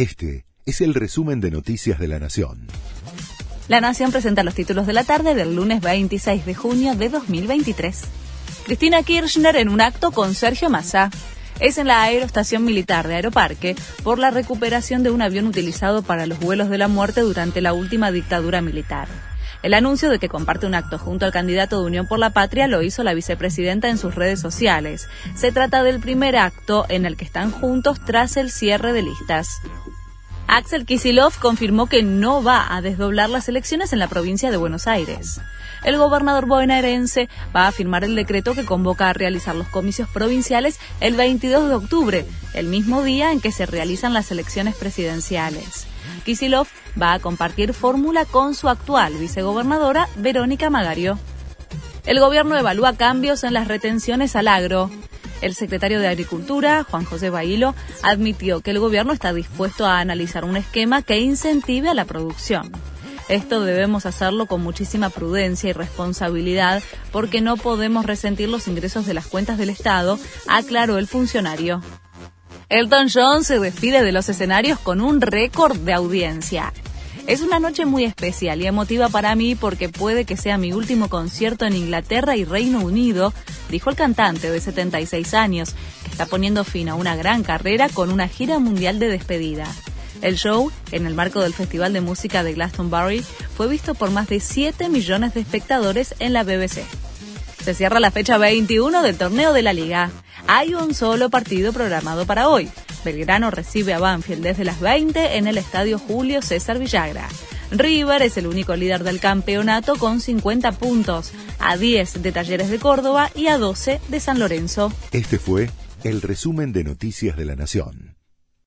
Este es el resumen de Noticias de la Nación. La Nación presenta los títulos de la tarde del lunes 26 de junio de 2023. Cristina Kirchner en un acto con Sergio Massa. Es en la aeroestación militar de Aeroparque por la recuperación de un avión utilizado para los vuelos de la muerte durante la última dictadura militar. El anuncio de que comparte un acto junto al candidato de Unión por la Patria lo hizo la vicepresidenta en sus redes sociales. Se trata del primer acto en el que están juntos tras el cierre de listas. Axel Kisilov confirmó que no va a desdoblar las elecciones en la provincia de Buenos Aires. El gobernador bonaerense va a firmar el decreto que convoca a realizar los comicios provinciales el 22 de octubre, el mismo día en que se realizan las elecciones presidenciales. Kisilov va a compartir fórmula con su actual vicegobernadora Verónica Magario. El gobierno evalúa cambios en las retenciones al agro. El secretario de Agricultura, Juan José Bailo, admitió que el gobierno está dispuesto a analizar un esquema que incentive a la producción. Esto debemos hacerlo con muchísima prudencia y responsabilidad porque no podemos resentir los ingresos de las cuentas del Estado, aclaró el funcionario. Elton John se despide de los escenarios con un récord de audiencia. Es una noche muy especial y emotiva para mí porque puede que sea mi último concierto en Inglaterra y Reino Unido, dijo el cantante de 76 años, que está poniendo fin a una gran carrera con una gira mundial de despedida. El show, en el marco del Festival de Música de Glastonbury, fue visto por más de 7 millones de espectadores en la BBC. Se cierra la fecha 21 del torneo de la liga. Hay un solo partido programado para hoy. Belgrano recibe a Banfield desde las 20 en el estadio Julio César Villagra. River es el único líder del campeonato con 50 puntos, a 10 de Talleres de Córdoba y a 12 de San Lorenzo. Este fue el resumen de Noticias de la Nación.